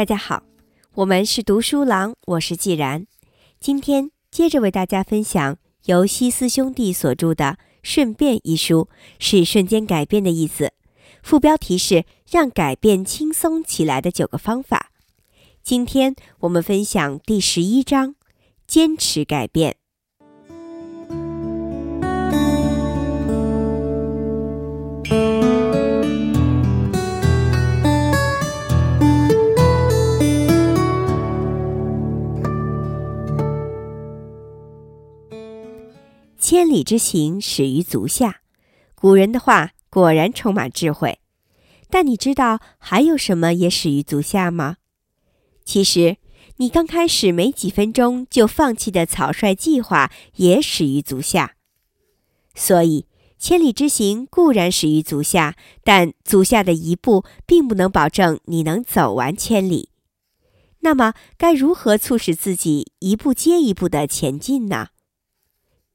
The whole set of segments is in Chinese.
大家好，我们是读书郎，我是既然。今天接着为大家分享由西斯兄弟所著的《顺便》一书，是瞬间改变的意思。副标题是“让改变轻松起来的九个方法”。今天我们分享第十一章：坚持改变。千里之行，始于足下。古人的话果然充满智慧。但你知道还有什么也始于足下吗？其实，你刚开始没几分钟就放弃的草率计划也始于足下。所以，千里之行固然始于足下，但足下的一步并不能保证你能走完千里。那么，该如何促使自己一步接一步的前进呢？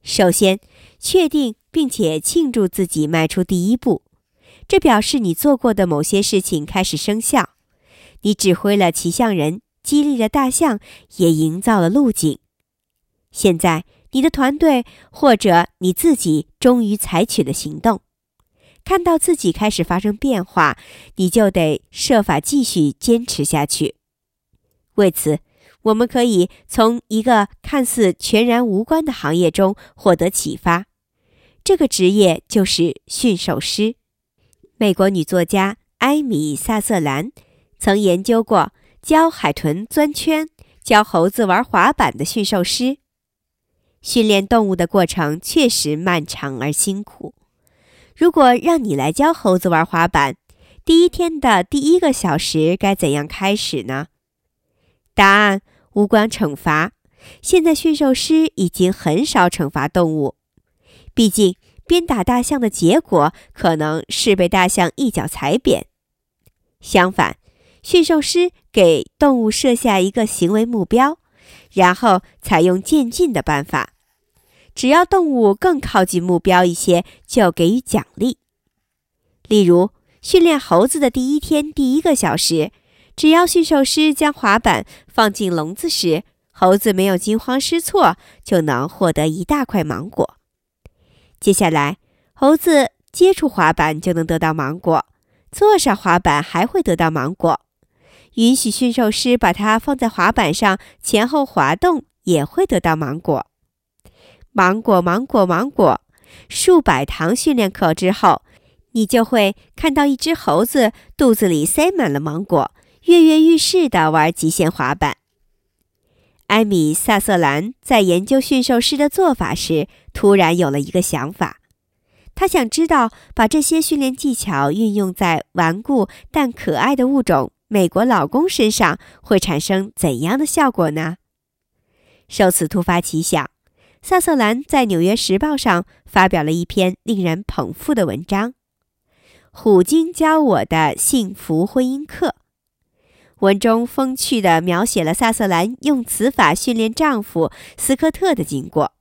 首先，确定并且庆祝自己迈出第一步，这表示你做过的某些事情开始生效。你指挥了骑象人，激励了大象，也营造了路径。现在，你的团队或者你自己终于采取了行动，看到自己开始发生变化，你就得设法继续坚持下去。为此。我们可以从一个看似全然无关的行业中获得启发，这个职业就是驯兽师。美国女作家艾米·萨瑟兰曾研究过教海豚钻圈、教猴子玩滑板的驯兽师。训练动物的过程确实漫长而辛苦。如果让你来教猴子玩滑板，第一天的第一个小时该怎样开始呢？答案。无关惩罚。现在驯兽师已经很少惩罚动物，毕竟鞭打大象的结果可能是被大象一脚踩扁。相反，驯兽师给动物设下一个行为目标，然后采用渐进的办法。只要动物更靠近目标一些，就给予奖励。例如，训练猴子的第一天第一个小时。只要驯兽师将滑板放进笼子时，猴子没有惊慌失措，就能获得一大块芒果。接下来，猴子接触滑板就能得到芒果，坐上滑板还会得到芒果。允许驯兽师把它放在滑板上前后滑动，也会得到芒果。芒果，芒果，芒果！数百堂训练课之后，你就会看到一只猴子肚子里塞满了芒果。跃跃欲试地玩极限滑板。艾米·萨瑟兰在研究驯兽师的做法时，突然有了一个想法。他想知道，把这些训练技巧运用在顽固但可爱的物种——美国老公身上，会产生怎样的效果呢？受此突发奇想，萨瑟兰在《纽约时报》上发表了一篇令人捧腹的文章：《虎鲸教我的幸福婚姻课》。文中风趣地描写了萨瑟兰用此法训练丈夫斯科特的经过，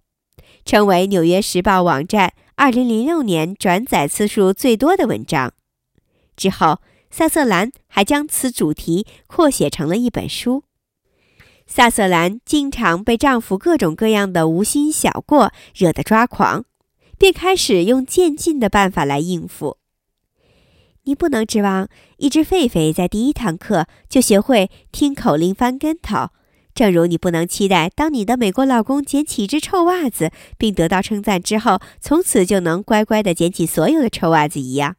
成为《纽约时报》网站2006年转载次数最多的文章。之后，萨瑟兰还将此主题扩写成了一本书。萨瑟兰经常被丈夫各种各样的无心小过惹得抓狂，便开始用渐进的办法来应付。你不能指望一只狒狒在第一堂课就学会听口令翻跟头，正如你不能期待当你的美国老公捡起一只臭袜子并得到称赞之后，从此就能乖乖地捡起所有的臭袜子一样。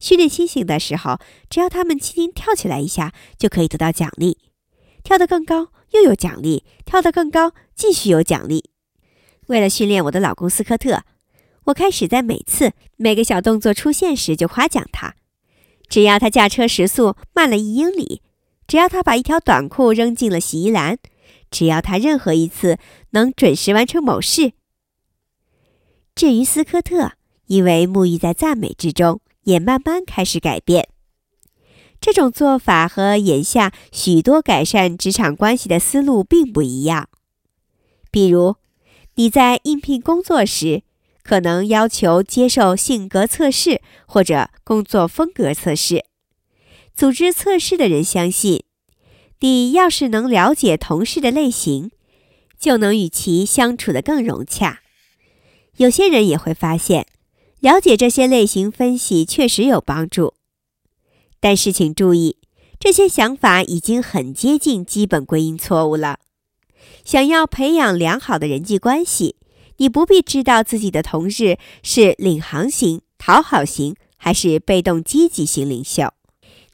训练猩猩的时候，只要他们轻轻跳起来一下，就可以得到奖励；跳得更高又有奖励，跳得更高继续有奖励。为了训练我的老公斯科特，我开始在每次每个小动作出现时就夸奖他。只要他驾车时速慢了一英里，只要他把一条短裤扔进了洗衣篮，只要他任何一次能准时完成某事。至于斯科特，因为沐浴在赞美之中，也慢慢开始改变。这种做法和眼下许多改善职场关系的思路并不一样。比如，你在应聘工作时。可能要求接受性格测试或者工作风格测试。组织测试的人相信，你要是能了解同事的类型，就能与其相处得更融洽。有些人也会发现，了解这些类型分析确实有帮助。但是请注意，这些想法已经很接近基本归因错误了。想要培养良好的人际关系，你不必知道自己的同事是领航型、讨好型还是被动积极型领袖。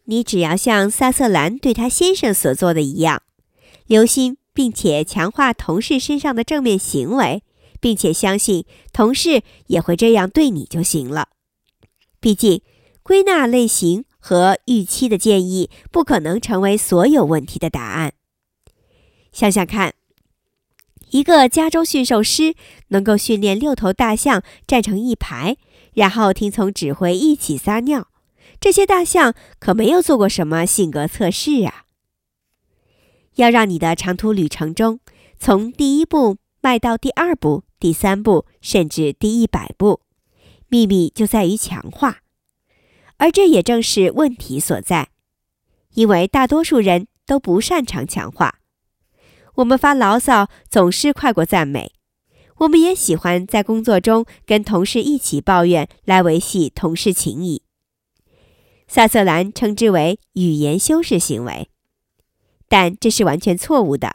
你只要像萨瑟兰对他先生所做的一样，留心并且强化同事身上的正面行为，并且相信同事也会这样对你就行了。毕竟，归纳类型和预期的建议不可能成为所有问题的答案。想想看。一个加州驯兽师能够训练六头大象站成一排，然后听从指挥一起撒尿。这些大象可没有做过什么性格测试啊！要让你的长途旅程中，从第一步迈到第二步、第三步，甚至第一百步，秘密就在于强化。而这也正是问题所在，因为大多数人都不擅长强化。我们发牢骚总是快过赞美，我们也喜欢在工作中跟同事一起抱怨来维系同事情谊。萨瑟兰称之为语言修饰行为，但这是完全错误的。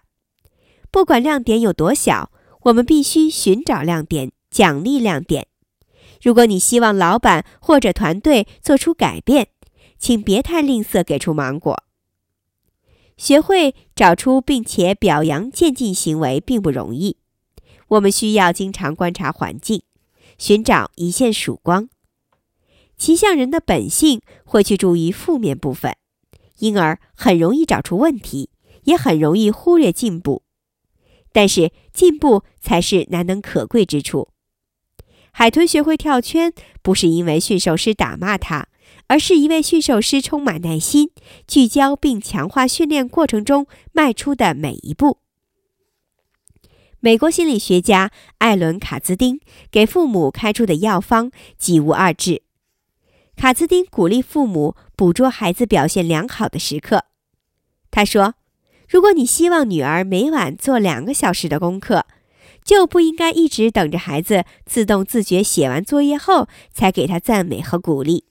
不管亮点有多小，我们必须寻找亮点，奖励亮点。如果你希望老板或者团队做出改变，请别太吝啬给出芒果。学会找出并且表扬渐进行为并不容易，我们需要经常观察环境，寻找一线曙光。骑象人的本性会去注意负面部分，因而很容易找出问题，也很容易忽略进步。但是进步才是难能可贵之处。海豚学会跳圈，不是因为驯兽师打骂它。而是一位驯兽师充满耐心、聚焦并强化训练过程中迈出的每一步。美国心理学家艾伦·卡兹丁给父母开出的药方几无二致。卡兹丁鼓励父母捕捉孩子表现良好的时刻。他说：“如果你希望女儿每晚做两个小时的功课，就不应该一直等着孩子自动自觉写完作业后才给他赞美和鼓励。”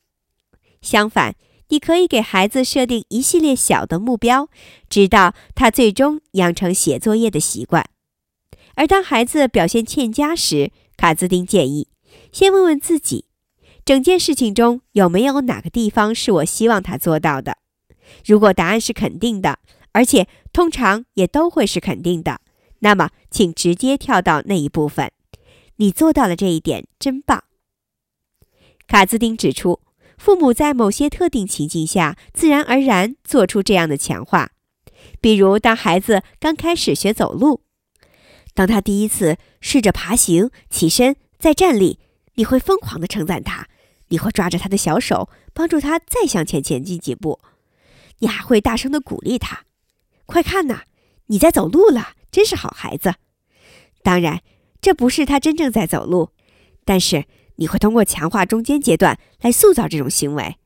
相反，你可以给孩子设定一系列小的目标，直到他最终养成写作业的习惯。而当孩子表现欠佳时，卡兹丁建议先问问自己：整件事情中有没有哪个地方是我希望他做到的？如果答案是肯定的，而且通常也都会是肯定的，那么请直接跳到那一部分。你做到了这一点，真棒。卡兹丁指出。父母在某些特定情境下，自然而然做出这样的强化，比如当孩子刚开始学走路，当他第一次试着爬行、起身、再站立，你会疯狂地称赞他，你会抓着他的小手，帮助他再向前前进几步，你还会大声地鼓励他：“快看呐，你在走路了，真是好孩子。”当然，这不是他真正在走路，但是。你会通过强化中间阶段来塑造这种行为。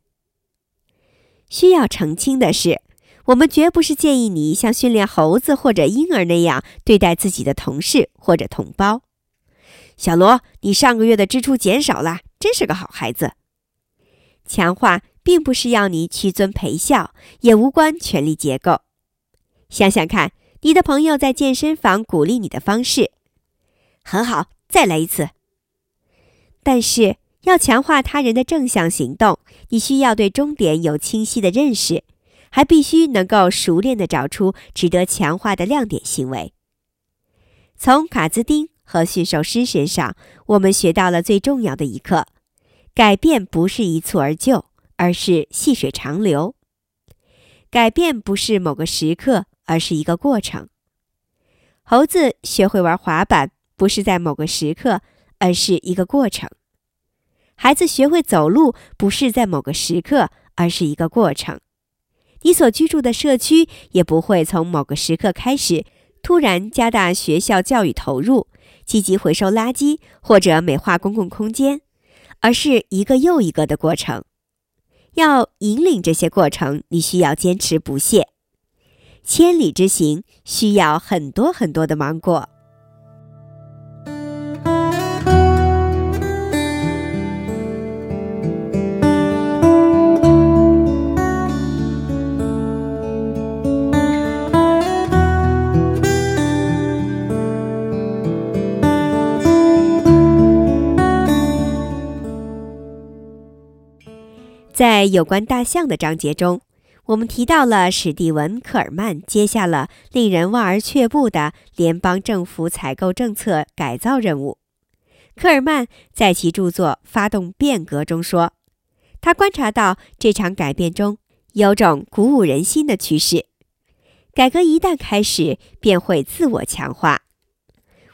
需要澄清的是，我们绝不是建议你像训练猴子或者婴儿那样对待自己的同事或者同胞。小罗，你上个月的支出减少了，真是个好孩子。强化并不是要你屈尊陪笑，也无关权力结构。想想看，你的朋友在健身房鼓励你的方式，很好，再来一次。但是，要强化他人的正向行动，你需要对终点有清晰的认识，还必须能够熟练地找出值得强化的亮点行为。从卡兹丁和驯兽师身上，我们学到了最重要的一课：改变不是一蹴而就，而是细水长流；改变不是某个时刻，而是一个过程。猴子学会玩滑板，不是在某个时刻。而是一个过程。孩子学会走路不是在某个时刻，而是一个过程。你所居住的社区也不会从某个时刻开始突然加大学校教育投入、积极回收垃圾或者美化公共空间，而是一个又一个的过程。要引领这些过程，你需要坚持不懈。千里之行需要很多很多的芒果。在有关大象的章节中，我们提到了史蒂文·科尔曼接下了令人望而却步的联邦政府采购政策改造任务。科尔曼在其著作《发动变革》中说，他观察到这场改变中有种鼓舞人心的趋势。改革一旦开始，便会自我强化。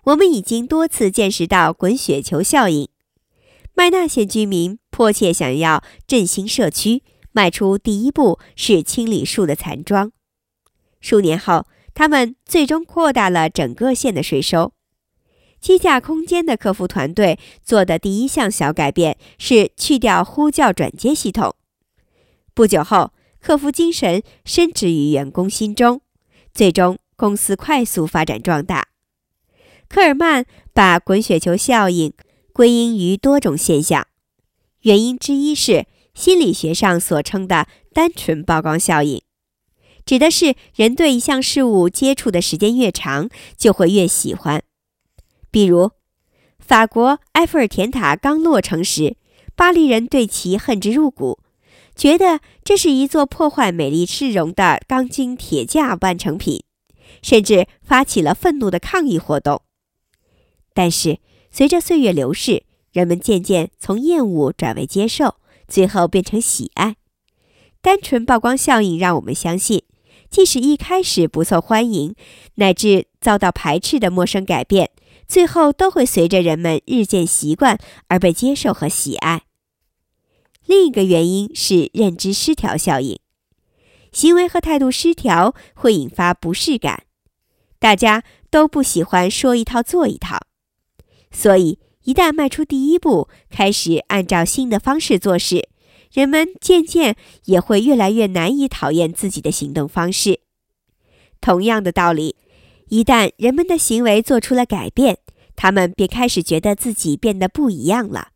我们已经多次见识到滚雪球效应。麦纳县居民迫切想要振兴社区，迈出第一步是清理树的残桩。数年后，他们最终扩大了整个县的税收。机架空间的客服团队做的第一项小改变是去掉呼叫转接系统。不久后，客服精神深植于员工心中，最终公司快速发展壮大。科尔曼把滚雪球效应。归因于多种现象，原因之一是心理学上所称的单纯曝光效应，指的是人对一项事物接触的时间越长，就会越喜欢。比如，法国埃菲尔铁塔刚落成时，巴黎人对其恨之入骨，觉得这是一座破坏美丽市容的钢筋铁架半成品，甚至发起了愤怒的抗议活动。但是，随着岁月流逝，人们渐渐从厌恶转为接受，最后变成喜爱。单纯曝光效应让我们相信，即使一开始不受欢迎，乃至遭到排斥的陌生改变，最后都会随着人们日渐习惯而被接受和喜爱。另一个原因是认知失调效应，行为和态度失调会引发不适感，大家都不喜欢说一套做一套。所以，一旦迈出第一步，开始按照新的方式做事，人们渐渐也会越来越难以讨厌自己的行动方式。同样的道理，一旦人们的行为做出了改变，他们便开始觉得自己变得不一样了。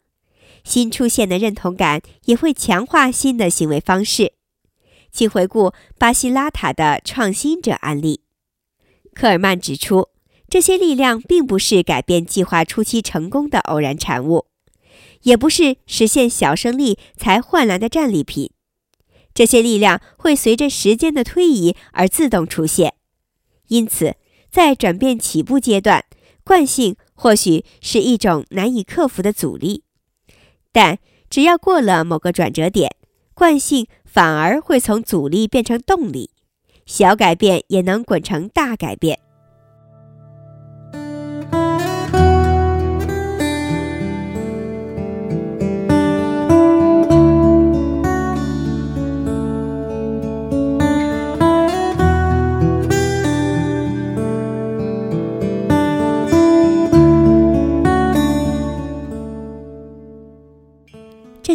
新出现的认同感也会强化新的行为方式。请回顾巴西拉塔的创新者案例。科尔曼指出。这些力量并不是改变计划初期成功的偶然产物，也不是实现小胜利才换来的战利品。这些力量会随着时间的推移而自动出现。因此，在转变起步阶段，惯性或许是一种难以克服的阻力，但只要过了某个转折点，惯性反而会从阻力变成动力，小改变也能滚成大改变。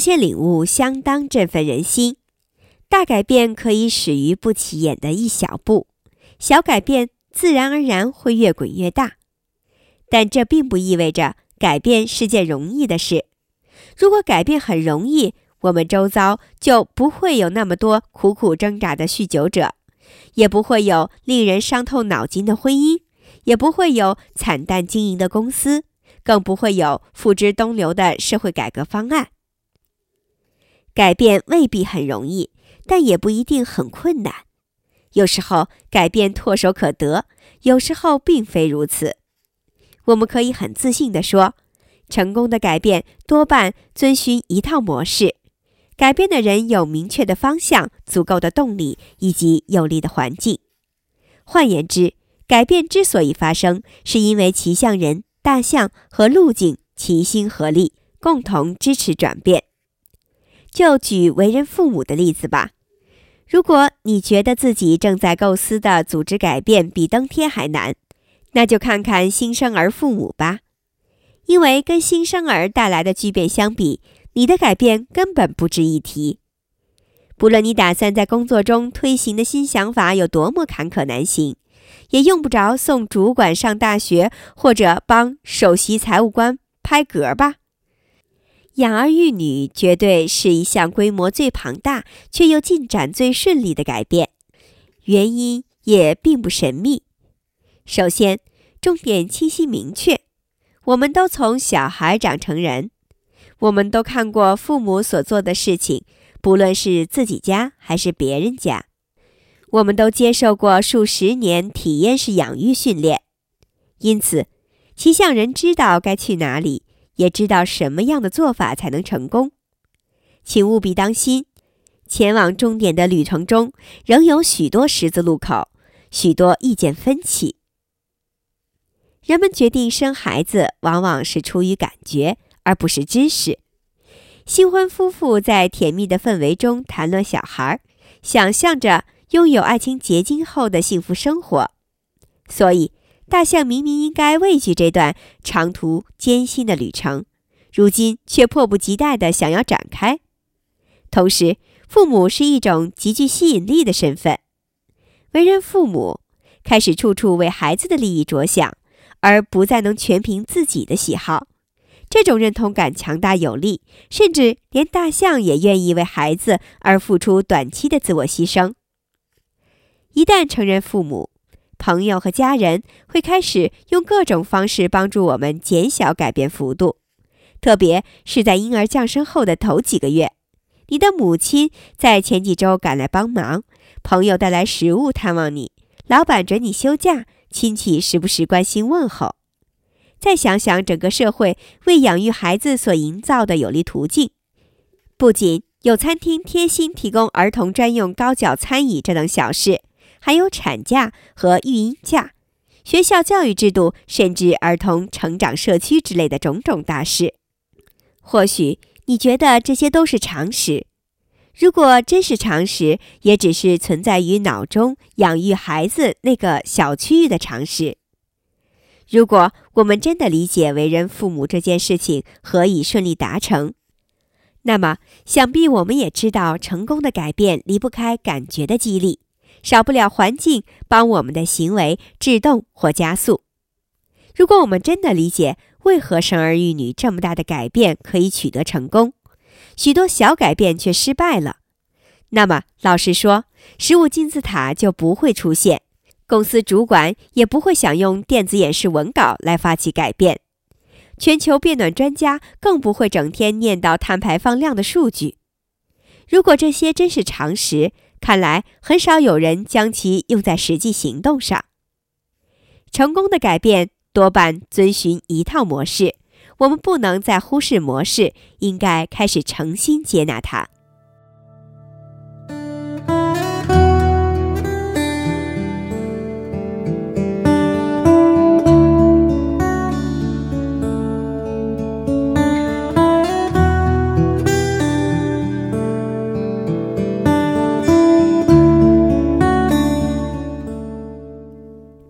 些领悟相当振奋人心。大改变可以始于不起眼的一小步，小改变自然而然会越滚越大。但这并不意味着改变是件容易的事。如果改变很容易，我们周遭就不会有那么多苦苦挣扎的酗酒者，也不会有令人伤透脑筋的婚姻，也不会有惨淡经营的公司，更不会有付之东流的社会改革方案。改变未必很容易，但也不一定很困难。有时候改变唾手可得，有时候并非如此。我们可以很自信地说，成功的改变多半遵循一套模式。改变的人有明确的方向、足够的动力以及有利的环境。换言之，改变之所以发生，是因为骑象人、大象和路径齐心合力，共同支持转变。就举为人父母的例子吧。如果你觉得自己正在构思的组织改变比登天还难，那就看看新生儿父母吧。因为跟新生儿带来的巨变相比，你的改变根本不值一提。不论你打算在工作中推行的新想法有多么坎坷难行，也用不着送主管上大学或者帮首席财务官拍嗝吧。养儿育女绝对是一项规模最庞大却又进展最顺利的改变，原因也并不神秘。首先，重点清晰明确，我们都从小孩长成人，我们都看过父母所做的事情。不论是自己家还是别人家，我们都接受过数十年体验式养育训练，因此，骑象人知道该去哪里，也知道什么样的做法才能成功。请务必当心，前往终点的旅程中仍有许多十字路口，许多意见分歧。人们决定生孩子，往往是出于感觉，而不是知识。新婚夫妇在甜蜜的氛围中谈论小孩，想象着拥有爱情结晶后的幸福生活。所以，大象明明应该畏惧这段长途艰辛的旅程，如今却迫不及待地想要展开。同时，父母是一种极具吸引力的身份，为人父母开始处处为孩子的利益着想，而不再能全凭自己的喜好。这种认同感强大有力，甚至连大象也愿意为孩子而付出短期的自我牺牲。一旦承认父母、朋友和家人会开始用各种方式帮助我们减小改变幅度，特别是在婴儿降生后的头几个月，你的母亲在前几周赶来帮忙，朋友带来食物探望你，老板准你休假，亲戚时不时关心问候。再想想整个社会为养育孩子所营造的有利途径，不仅有餐厅贴心提供儿童专用高脚餐椅这等小事，还有产假和育婴假、学校教育制度，甚至儿童成长社区之类的种种大事。或许你觉得这些都是常识，如果真是常识，也只是存在于脑中养育孩子那个小区域的常识。如果我们真的理解为人父母这件事情何以顺利达成，那么想必我们也知道，成功的改变离不开感觉的激励，少不了环境帮我们的行为制动或加速。如果我们真的理解为何生儿育女这么大的改变可以取得成功，许多小改变却失败了，那么老实说，食物金字塔就不会出现。公司主管也不会想用电子演示文稿来发起改变，全球变暖专家更不会整天念叨碳排放量的数据。如果这些真是常识，看来很少有人将其用在实际行动上。成功的改变多半遵循一套模式，我们不能再忽视模式，应该开始诚心接纳它。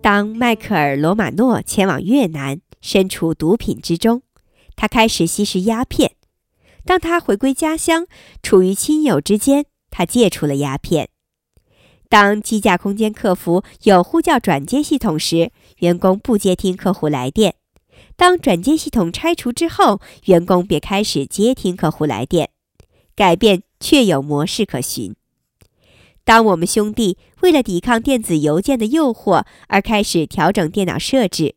当迈克尔·罗马诺前往越南，身处毒品之中，他开始吸食鸦片。当他回归家乡，处于亲友之间，他戒除了鸦片。当机架空间客服有呼叫转接系统时，员工不接听客户来电；当转接系统拆除之后，员工便开始接听客户来电。改变确有模式可循。当我们兄弟为了抵抗电子邮件的诱惑而开始调整电脑设置，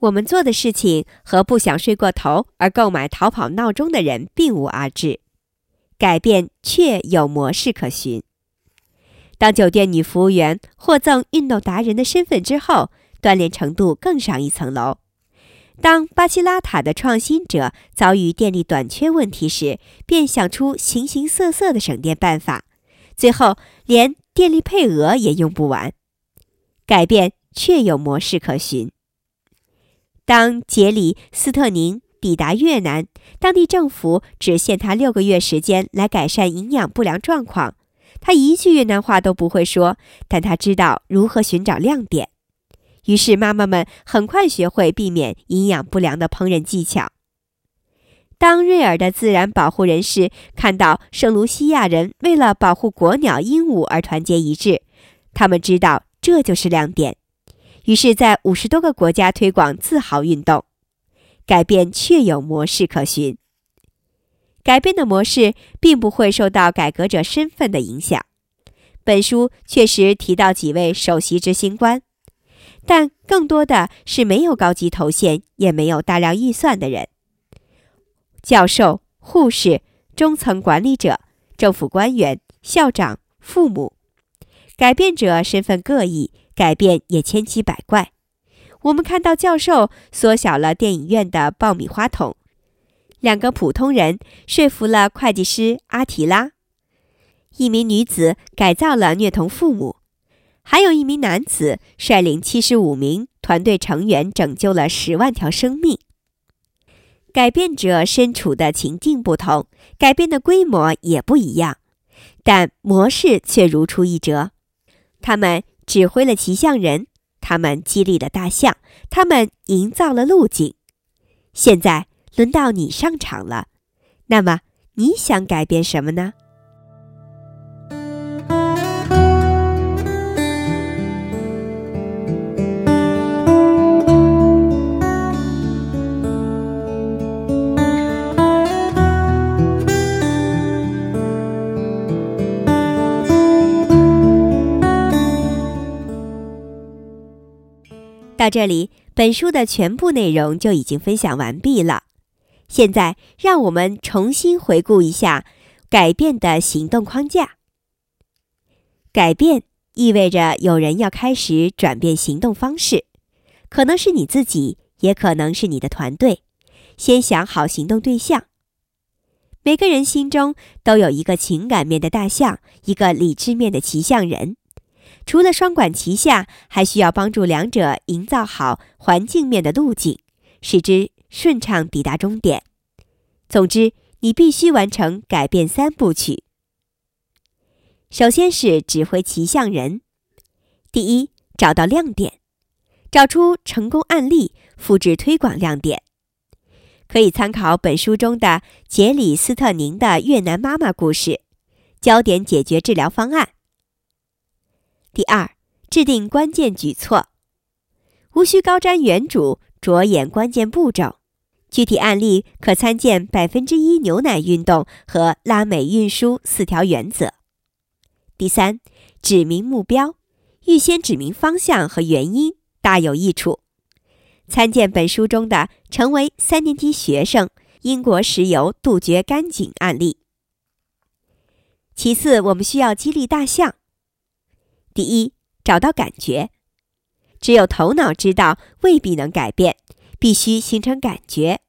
我们做的事情和不想睡过头而购买逃跑闹钟的人并无二致。改变确有模式可循。当酒店女服务员获赠运动达人的身份之后，锻炼程度更上一层楼。当巴西拉塔的创新者遭遇电力短缺问题时，便想出形形色色的省电办法。最后，连电力配额也用不完。改变确有模式可循。当杰里斯特宁抵达越南，当地政府只限他六个月时间来改善营养不良状况。他一句越南话都不会说，但他知道如何寻找亮点。于是，妈妈们很快学会避免营养不良的烹饪技巧。当瑞尔的自然保护人士看到圣卢西亚人为了保护国鸟鹦鹉而团结一致，他们知道这就是亮点。于是，在五十多个国家推广自豪运动，改变确有模式可循。改变的模式并不会受到改革者身份的影响。本书确实提到几位首席执行官，但更多的是没有高级头衔，也没有大量预算的人。教授、护士、中层管理者、政府官员、校长、父母，改变者身份各异，改变也千奇百怪。我们看到教授缩小了电影院的爆米花桶，两个普通人说服了会计师阿提拉，一名女子改造了虐童父母，还有一名男子率领七十五名团队成员拯救了十万条生命。改变者身处的情境不同，改变的规模也不一样，但模式却如出一辙。他们指挥了骑象人，他们激励了大象，他们营造了路径。现在轮到你上场了，那么你想改变什么呢？到这里，本书的全部内容就已经分享完毕了。现在，让我们重新回顾一下改变的行动框架。改变意味着有人要开始转变行动方式，可能是你自己，也可能是你的团队。先想好行动对象。每个人心中都有一个情感面的大象，一个理智面的骑象人。除了双管齐下，还需要帮助两者营造好环境面的路径，使之顺畅抵达终点。总之，你必须完成改变三部曲。首先是指挥骑象人。第一，找到亮点，找出成功案例，复制推广亮点。可以参考本书中的杰里斯特宁的越南妈妈故事，焦点解决治疗方案。第二，制定关键举措，无需高瞻远瞩，着眼关键步骤。具体案例可参见百分之一牛奶运动和拉美运输四条原则。第三，指明目标，预先指明方向和原因，大有益处。参见本书中的“成为三年级学生：英国石油杜绝干井案例”。其次，我们需要激励大象。第一，找到感觉。只有头脑知道未必能改变，必须形成感觉。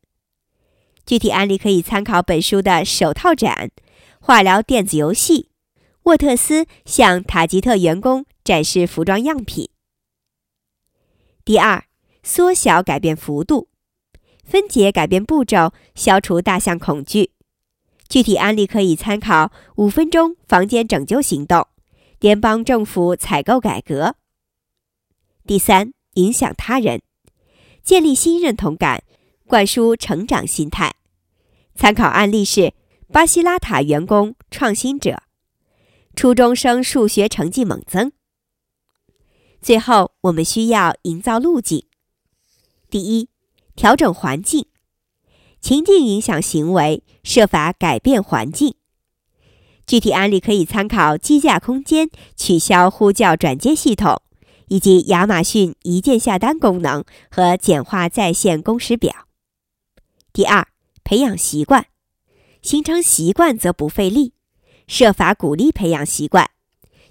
具体案例可以参考本书的手套展、化疗电子游戏。沃特斯向塔吉特员工展示服装样品。第二，缩小改变幅度，分解改变步骤，消除大象恐惧。具体案例可以参考五分钟房间拯救行动。联邦政府采购改革。第三，影响他人，建立新认同感，灌输成长心态。参考案例是巴西拉塔员工创新者，初中生数学成绩猛增。最后，我们需要营造路径。第一，调整环境，情境影响行为，设法改变环境。具体案例可以参考机架空间取消呼叫转接系统，以及亚马逊一键下单功能和简化在线工时表。第二，培养习惯，形成习惯则不费力，设法鼓励培养习惯。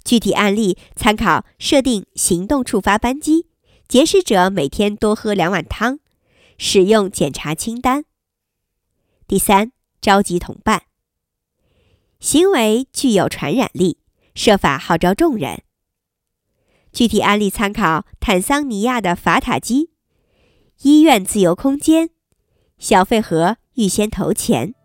具体案例参考设定行动触发扳机，节食者每天多喝两碗汤，使用检查清单。第三，召集同伴。行为具有传染力，设法号召众人。具体案例参考坦桑尼亚的法塔基医院自由空间，小费盒预先投钱。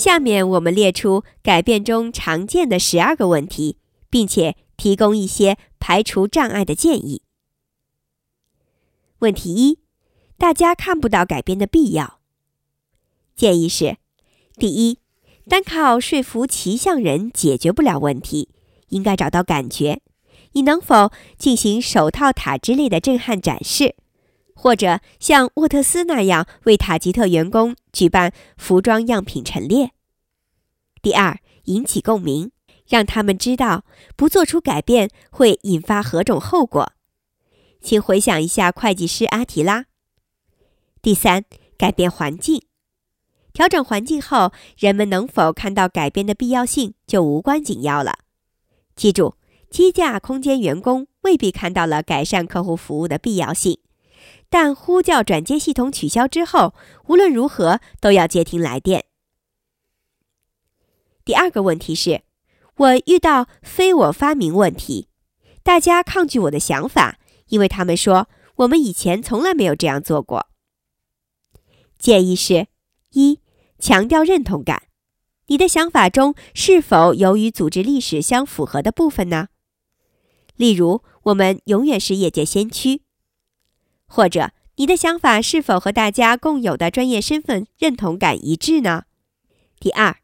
下面我们列出改变中常见的十二个问题，并且提供一些排除障碍的建议。问题一：大家看不到改变的必要。建议是：第一，单靠说服骑象人解决不了问题，应该找到感觉。你能否进行手套塔之类的震撼展示？或者像沃特斯那样为塔吉特员工举办服装样品陈列。第二，引起共鸣，让他们知道不做出改变会引发何种后果。请回想一下会计师阿提拉。第三，改变环境，调整环境后，人们能否看到改变的必要性就无关紧要了。记住，机架空间员工未必看到了改善客户服务的必要性。但呼叫转接系统取消之后，无论如何都要接听来电。第二个问题是，我遇到非我发明问题，大家抗拒我的想法，因为他们说我们以前从来没有这样做过。建议是：一、强调认同感，你的想法中是否有与组织历史相符合的部分呢？例如，我们永远是业界先驱。或者你的想法是否和大家共有的专业身份认同感一致呢？第二，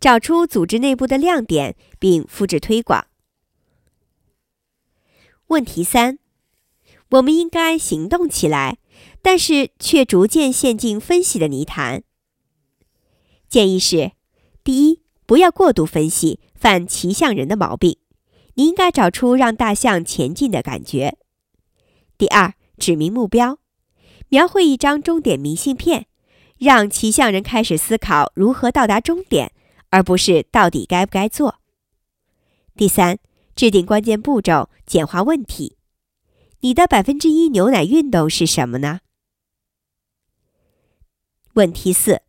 找出组织内部的亮点并复制推广。问题三，我们应该行动起来，但是却逐渐陷进分析的泥潭。建议是：第一，不要过度分析，犯骑象人的毛病。你应该找出让大象前进的感觉。第二。指明目标，描绘一张终点明信片，让骑象人开始思考如何到达终点，而不是到底该不该做。第三，制定关键步骤，简化问题。你的百分之一牛奶运动是什么呢？问题四，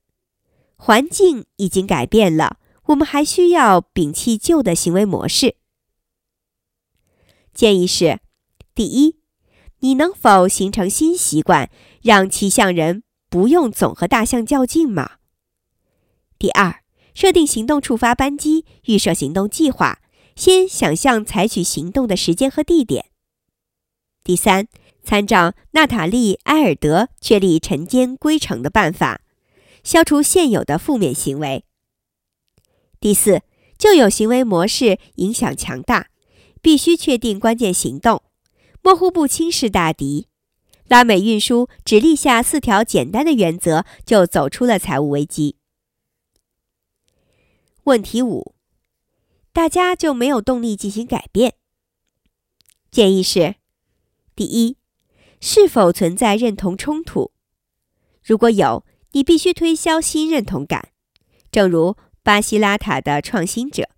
环境已经改变了，我们还需要摒弃旧的行为模式。建议是：第一。你能否形成新习惯，让骑象人不用总和大象较劲吗？第二，设定行动触发扳机，预设行动计划，先想象采取行动的时间和地点。第三，参照娜塔莉·埃尔德确立晨间规程的办法，消除现有的负面行为。第四，旧有行为模式影响强大，必须确定关键行动。模糊不清是大敌。拉美运输只立下四条简单的原则，就走出了财务危机。问题五：大家就没有动力进行改变？建议是：第一，是否存在认同冲突？如果有，你必须推销新认同感，正如巴西拉塔的创新者，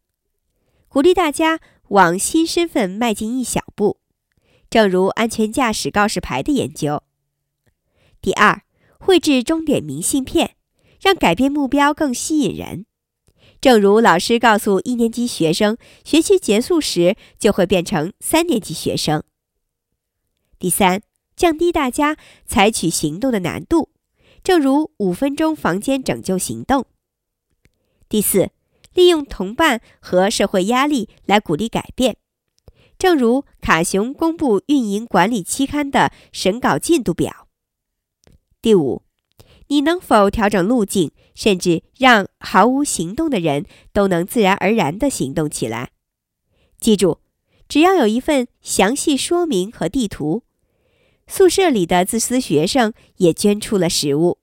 鼓励大家往新身份迈进一小步。正如安全驾驶告示牌的研究。第二，绘制终点明信片，让改变目标更吸引人。正如老师告诉一年级学生，学期结束时就会变成三年级学生。第三，降低大家采取行动的难度，正如五分钟房间拯救行动。第四，利用同伴和社会压力来鼓励改变。正如卡熊公布运营管理期刊的审稿进度表。第五，你能否调整路径，甚至让毫无行动的人都能自然而然地行动起来？记住，只要有一份详细说明和地图。宿舍里的自私学生也捐出了食物。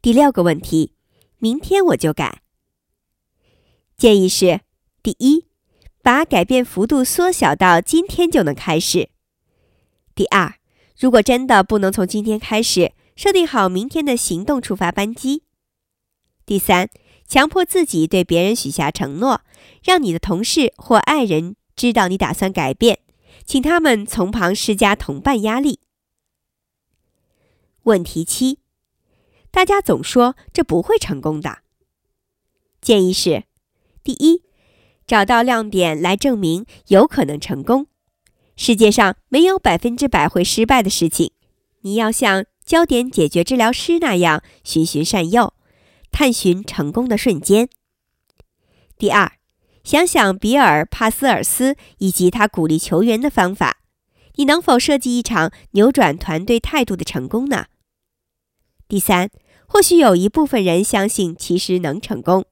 第六个问题，明天我就改。建议是：第一。把改变幅度缩小到今天就能开始。第二，如果真的不能从今天开始，设定好明天的行动触发扳机。第三，强迫自己对别人许下承诺，让你的同事或爱人知道你打算改变，请他们从旁施加同伴压力。问题七，大家总说这不会成功的。建议是：第一。找到亮点来证明有可能成功。世界上没有百分之百会失败的事情。你要像焦点解决治疗师那样循循善诱，探寻成功的瞬间。第二，想想比尔·帕斯尔斯以及他鼓励球员的方法，你能否设计一场扭转团队态度的成功呢？第三，或许有一部分人相信其实能成功，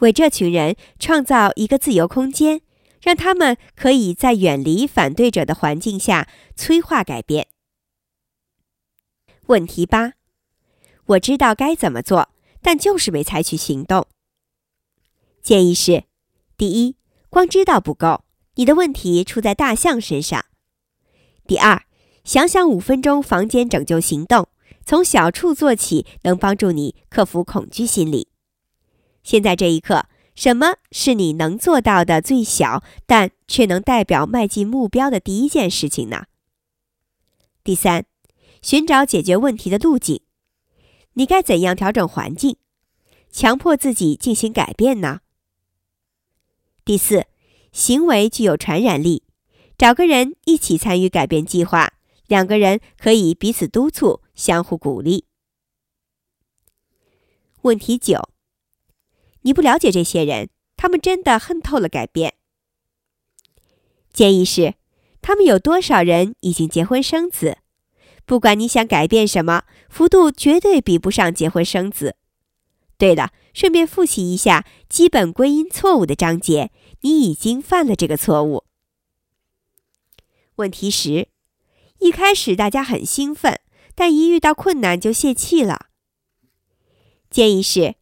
为这群人创造一个自由空间，让他们可以在远离反对者的环境下催化改变。问题八：我知道该怎么做，但就是没采取行动。建议是：第一，光知道不够，你的问题出在大象身上；第二，想想五分钟房间拯救行动，从小处做起，能帮助你克服恐惧心理。现在这一刻，什么是你能做到的最小，但却能代表迈进目标的第一件事情呢？第三。寻找解决问题的路径，你该怎样调整环境，强迫自己进行改变呢？第四，行为具有传染力，找个人一起参与改变计划，两个人可以彼此督促，相互鼓励。问题九，你不了解这些人，他们真的恨透了改变。建议是，他们有多少人已经结婚生子？不管你想改变什么，幅度绝对比不上结婚生子。对了，顺便复习一下基本归因错误的章节，你已经犯了这个错误。问题十：一开始大家很兴奋，但一遇到困难就泄气了。建议是：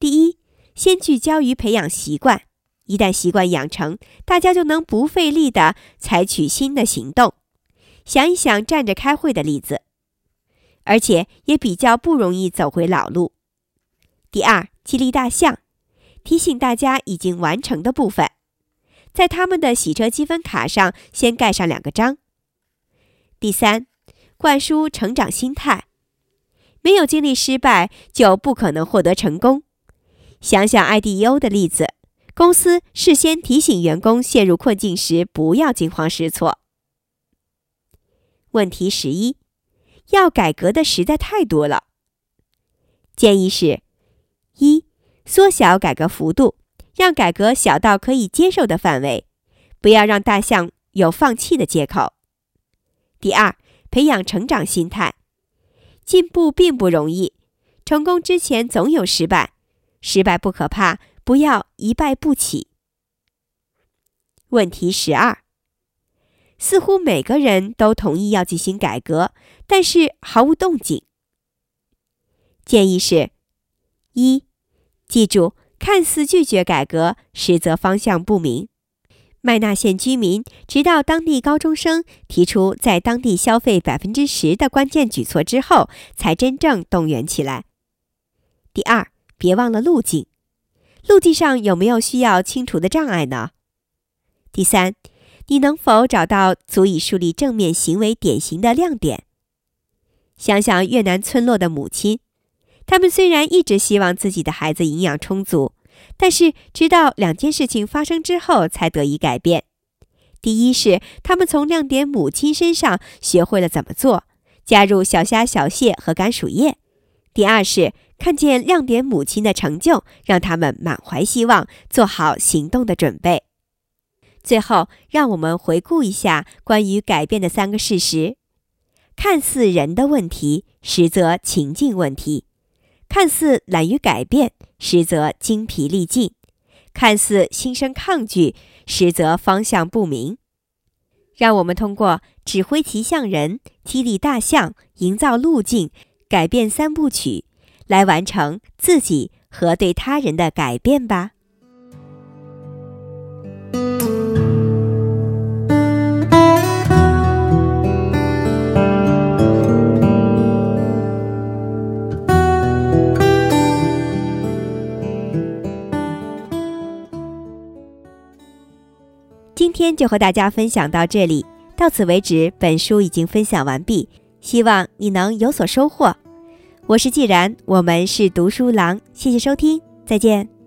第一，先聚焦于培养习惯，一旦习惯养成，大家就能不费力的采取新的行动。想一想站着开会的例子，而且也比较不容易走回老路。第二，激励大象，提醒大家已经完成的部分，在他们的洗车积分卡上先盖上两个章。第三，灌输成长心态，没有经历失败就不可能获得成功。想想 IDEO 的例子，公司事先提醒员工陷入困境时不要惊慌失措。问题十一，要改革的实在太多了。建议是：一、缩小改革幅度，让改革小到可以接受的范围，不要让大象有放弃的借口；第二，培养成长心态，进步并不容易，成功之前总有失败，失败不可怕，不要一败不起。问题十二。似乎每个人都同意要进行改革，但是毫无动静。建议是：一、记住，看似拒绝改革，实则方向不明。麦纳县居民直到当地高中生提出在当地消费百分之十的关键举措之后，才真正动员起来。第二，别忘了路径，路径上有没有需要清除的障碍呢？第三。你能否找到足以树立正面行为典型的亮点？想想越南村落的母亲，他们虽然一直希望自己的孩子营养充足，但是直到两件事情发生之后才得以改变。第一是他们从亮点母亲身上学会了怎么做，加入小虾、小蟹和甘薯叶；第二是看见亮点母亲的成就，让他们满怀希望，做好行动的准备。最后，让我们回顾一下关于改变的三个事实：看似人的问题，实则情境问题；看似懒于改变，实则精疲力尽；看似心生抗拒，实则方向不明。让我们通过指挥骑象人、激励大象、营造路径、改变三部曲，来完成自己和对他人的改变吧。今天就和大家分享到这里，到此为止。本书已经分享完毕，希望你能有所收获。我是既然，我们是读书郎，谢谢收听，再见。